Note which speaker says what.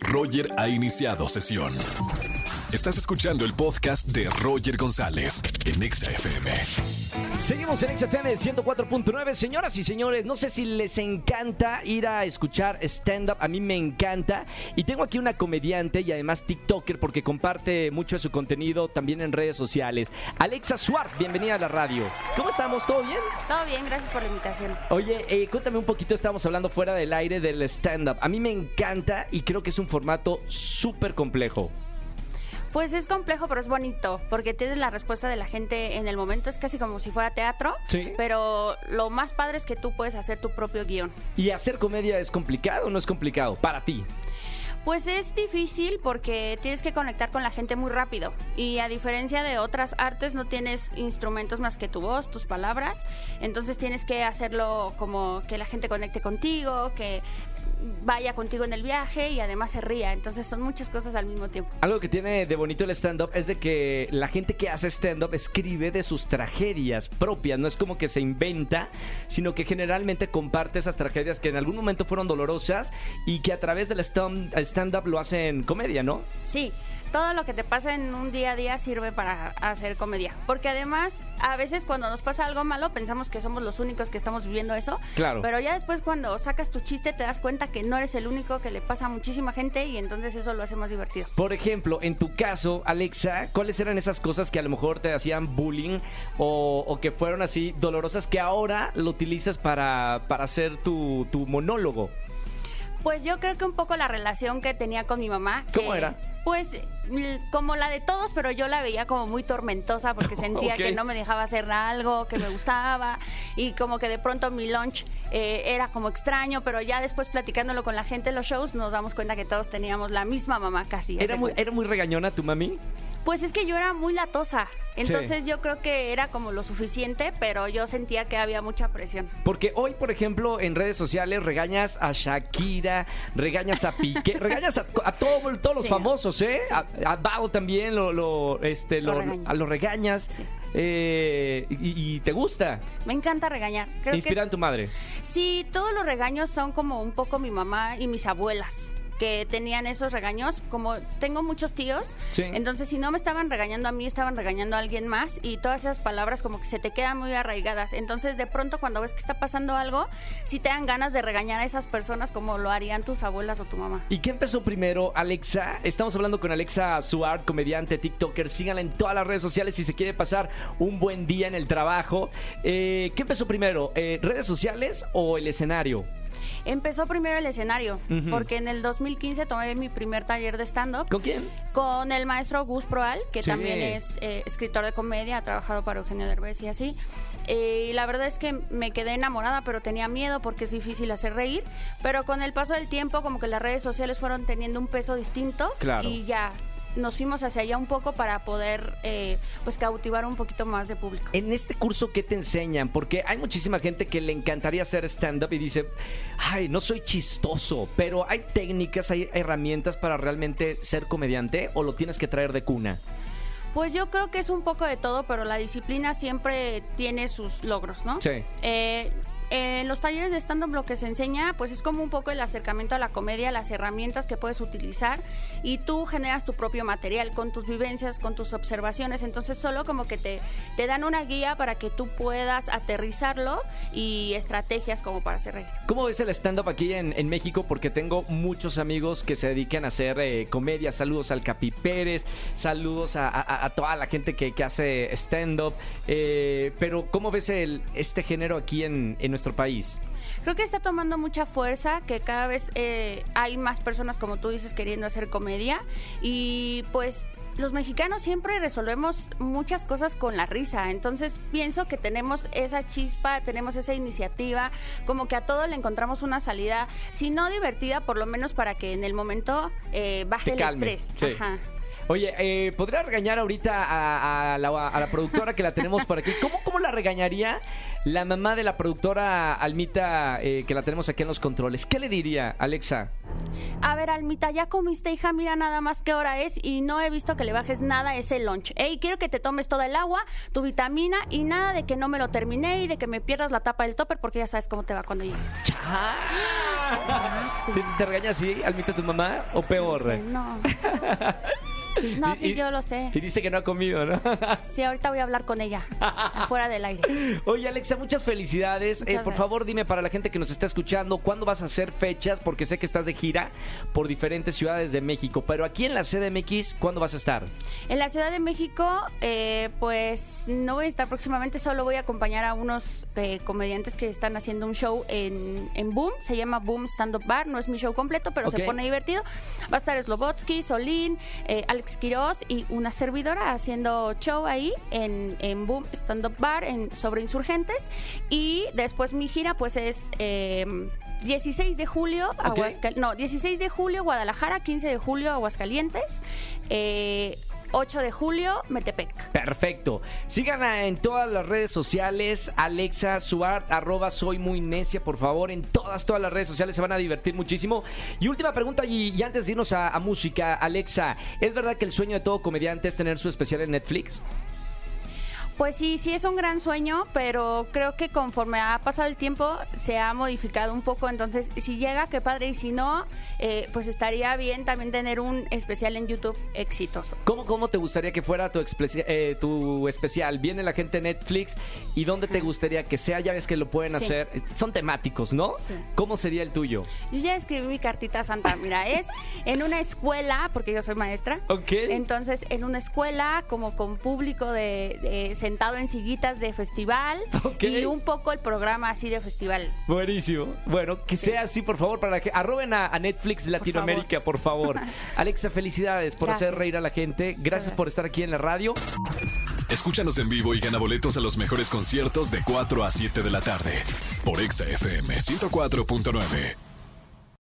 Speaker 1: Roger ha iniciado sesión. Estás escuchando el podcast de Roger González en Exa FM.
Speaker 2: Seguimos en XFM 104.9. Señoras y señores, no sé si les encanta ir a escuchar stand-up. A mí me encanta. Y tengo aquí una comediante y además TikToker porque comparte mucho de su contenido también en redes sociales. Alexa Suar, bienvenida a la radio. ¿Cómo estamos? ¿Todo bien?
Speaker 3: Todo bien, gracias por la invitación.
Speaker 2: Oye, eh, cuéntame un poquito, estábamos hablando fuera del aire del stand-up. A mí me encanta y creo que es un formato súper complejo.
Speaker 3: Pues es complejo, pero es bonito, porque tienes la respuesta de la gente en el momento, es casi como si fuera teatro,
Speaker 2: Sí.
Speaker 3: pero lo más padre es que tú puedes hacer tu propio guion.
Speaker 2: ¿Y hacer comedia es complicado o no es complicado? Para ti.
Speaker 3: Pues es difícil porque tienes que conectar con la gente muy rápido y a diferencia de otras artes no tienes instrumentos más que tu voz, tus palabras, entonces tienes que hacerlo como que la gente conecte contigo, que vaya contigo en el viaje y además se ría, entonces son muchas cosas al mismo tiempo.
Speaker 2: Algo que tiene de bonito el stand-up es de que la gente que hace stand-up escribe de sus tragedias propias, no es como que se inventa, sino que generalmente comparte esas tragedias que en algún momento fueron dolorosas y que a través del stand- stand-up lo hacen comedia, ¿no?
Speaker 3: Sí, todo lo que te pasa en un día a día sirve para hacer comedia. Porque además, a veces cuando nos pasa algo malo, pensamos que somos los únicos que estamos viviendo eso.
Speaker 2: Claro.
Speaker 3: Pero ya después cuando sacas tu chiste te das cuenta que no eres el único, que le pasa a muchísima gente y entonces eso lo hace más divertido.
Speaker 2: Por ejemplo, en tu caso, Alexa, ¿cuáles eran esas cosas que a lo mejor te hacían bullying o, o que fueron así dolorosas que ahora lo utilizas para, para hacer tu, tu monólogo?
Speaker 3: Pues yo creo que un poco la relación que tenía con mi mamá.
Speaker 2: ¿Cómo
Speaker 3: que,
Speaker 2: era?
Speaker 3: Pues l- como la de todos, pero yo la veía como muy tormentosa porque sentía que no me dejaba hacer algo que me gustaba y como que de pronto mi lunch eh, era como extraño, pero ya después platicándolo con la gente en los shows nos damos cuenta que todos teníamos la misma mamá casi.
Speaker 2: ¿Era
Speaker 3: ¿hace
Speaker 2: muy,
Speaker 3: cuenta?
Speaker 2: ¿Era muy regañona tu mami?
Speaker 3: Pues es que yo era muy latosa, entonces
Speaker 2: Sí.
Speaker 3: yo creo que era como lo suficiente, pero yo sentía que había mucha presión.
Speaker 2: Porque hoy, por ejemplo, en redes sociales regañas a Shakira, regañas a Piqué, regañas a, a todo- todos los famosos, ¿eh? A, a Bao también lo, lo, este,
Speaker 3: Lo
Speaker 2: a lo regañas.
Speaker 3: Sí.
Speaker 2: eh, y, y te gusta.
Speaker 3: Me encanta regañar. Creo que
Speaker 2: Inspira en tu madre.
Speaker 3: Sí, todos los regaños son como un poco mi mamá y mis abuelas que tenían esos regaños, como tengo muchos tíos,
Speaker 2: Sí.
Speaker 3: entonces si no me estaban regañando a mí, estaban regañando a alguien más y todas esas palabras como que se te quedan muy arraigadas. Entonces de pronto cuando ves que está pasando algo, si te dan ganas de regañar a esas personas como lo harían tus abuelas o tu mamá.
Speaker 2: ¿Y qué empezó primero, Alexa? Estamos hablando con Alexa Suart, comediante, TikToker. Síganla en todas las redes sociales si se quiere pasar un buen día en el trabajo. Eh, ¿Qué empezó primero, eh, redes sociales o el escenario?
Speaker 3: Empezó primero el escenario, porque en el 2015 tomé mi primer taller de stand-up.
Speaker 2: ¿Con quién?
Speaker 3: con el maestro Gus Proal, que
Speaker 2: Sí.
Speaker 3: también es eh, escritor de comedia, ha trabajado para Eugenio Derbez y así. Eh, y la verdad es que me quedé enamorada, pero tenía miedo porque es difícil hacer reír. Pero con el paso del tiempo, como que las redes sociales fueron teniendo un peso distinto.
Speaker 2: Claro.
Speaker 3: Y ya nos fuimos hacia allá un poco para poder eh, pues cautivar un poquito más de público.
Speaker 2: En este curso, ¿qué te enseñan? Porque hay muchísima gente que le encantaría hacer stand-up y dice, ay, no soy chistoso, pero hay técnicas, hay herramientas para realmente ser comediante o lo tienes que traer de cuna.
Speaker 3: Pues yo creo que es un poco de todo, pero la disciplina siempre tiene sus logros, ¿no?
Speaker 2: Sí.
Speaker 3: Eh, en los talleres de stand-up lo que se enseña pues es como un poco el acercamiento a la comedia, las herramientas que puedes utilizar y tú generas tu propio material con tus vivencias, con tus observaciones, entonces solo como que te, te dan una guía para que tú puedas aterrizarlo y estrategias como para hacer reír.
Speaker 2: ¿Cómo ves el stand-up aquí en, México? Porque tengo muchos amigos que se dedican a hacer eh, comedia. Saludos al Capi Pérez, saludos a, toda la gente que, hace stand-up. Eh, pero, ¿cómo ves este género aquí en, en nuestro país?
Speaker 3: Creo que está tomando mucha fuerza, que cada vez eh, hay más personas, como tú dices, queriendo hacer comedia. Y pues los mexicanos siempre resolvemos muchas cosas con la risa. Entonces pienso que tenemos esa chispa, tenemos esa iniciativa, como que a todo le encontramos una salida, si no divertida, por lo menos para que en el momento eh, baje
Speaker 2: Te
Speaker 3: el
Speaker 2: calme,
Speaker 3: estrés.
Speaker 2: sí.
Speaker 3: Ajá.
Speaker 2: Oye, eh, ¿podría regañar ahorita a, a la, a la productora que la tenemos por aquí? ¿Cómo, cómo la regañaría la mamá de la productora Almita eh, que la tenemos aquí en los controles? ¿Qué le diría, Alexa?
Speaker 3: A ver, Almita, ya comiste, hija, mira nada más qué hora es y no he visto que le bajes nada a ese lunch. Ey, quiero que te tomes toda el agua, tu vitamina y nada de que no me lo terminé y de que me pierdas la tapa del topper porque ya sabes cómo te va cuando llegues.
Speaker 2: ¿Te, te regaña así, Almita, tu mamá? ¿O peor?
Speaker 3: Sí, no. No,
Speaker 2: Y-
Speaker 3: sí, yo lo sé.
Speaker 2: Y dice que no ha comido, ¿no?
Speaker 3: Sí, ahorita voy a hablar con ella, afuera del aire.
Speaker 2: Oye, Alexa, muchas felicidades.
Speaker 3: Muchas
Speaker 2: Eh, por favor, dime para la gente que nos está escuchando, ¿cuándo vas a hacer fechas? Porque sé que estás de gira por diferentes ciudades de México, pero aquí en la CDMX, ¿cuándo vas a estar?
Speaker 3: En la Ciudad de México, eh, pues no voy a estar próximamente, solo voy a acompañar a unos eh, comediantes que están haciendo un show en, en Boom, se llama Boom Stand Up Bar, no es mi show completo, pero se pone divertido. Va a estar Slobotsky, Solín, eh, Alex Quiroz y una servidora haciendo show ahí en, en Boom Stand Up Bar en, sobre insurgentes. Y después mi gira, pues es... eh, 16 de julio, no, 16 de julio Guadalajara, 15 de julio Aguascalientes, eh, 8 de julio Metepec.
Speaker 2: Perfecto. Síganla en todas las redes sociales. Alexa Suart, arroba soy muy necia, por favor. En todas, todas las redes sociales se van a divertir muchísimo. Y última pregunta, y, antes de irnos a, a música, Alexa, ¿es verdad que el sueño de todo comediante es tener su especial en Netflix?
Speaker 3: Pues sí, sí es un gran sueño, pero creo que conforme ha pasado el tiempo se ha modificado un poco. Entonces, si llega, qué padre, y si no, eh, pues estaría bien también tener un especial en YouTube exitoso.
Speaker 2: ¿Cómo, cómo te gustaría que fuera tu, eh, tu especial? Viene la gente Netflix y ¿dónde te gustaría que sea? Ya ves que lo pueden
Speaker 3: Sí.
Speaker 2: hacer. Son temáticos, ¿no?
Speaker 3: Sí.
Speaker 2: ¿Cómo sería el tuyo?
Speaker 3: Yo ya escribí mi cartita santa. Mira, es en una escuela, porque yo soy maestra.
Speaker 2: Ok.
Speaker 3: Entonces, en una escuela, como con público de, de- sentado en sillitas de festival y un poco el programa así de festival.
Speaker 2: Buenísimo. Bueno, que sea así, por favor, para que arroben a, a Netflix Latinoamérica, por favor. Alexa, felicidades por hacer reír a la gente. Gracias,
Speaker 3: gracias.
Speaker 2: por estar aquí en la radio.
Speaker 1: Escúchanos en vivo y gana boletos a los mejores conciertos de 4 a 7 de la tarde por Exa FM 104.9.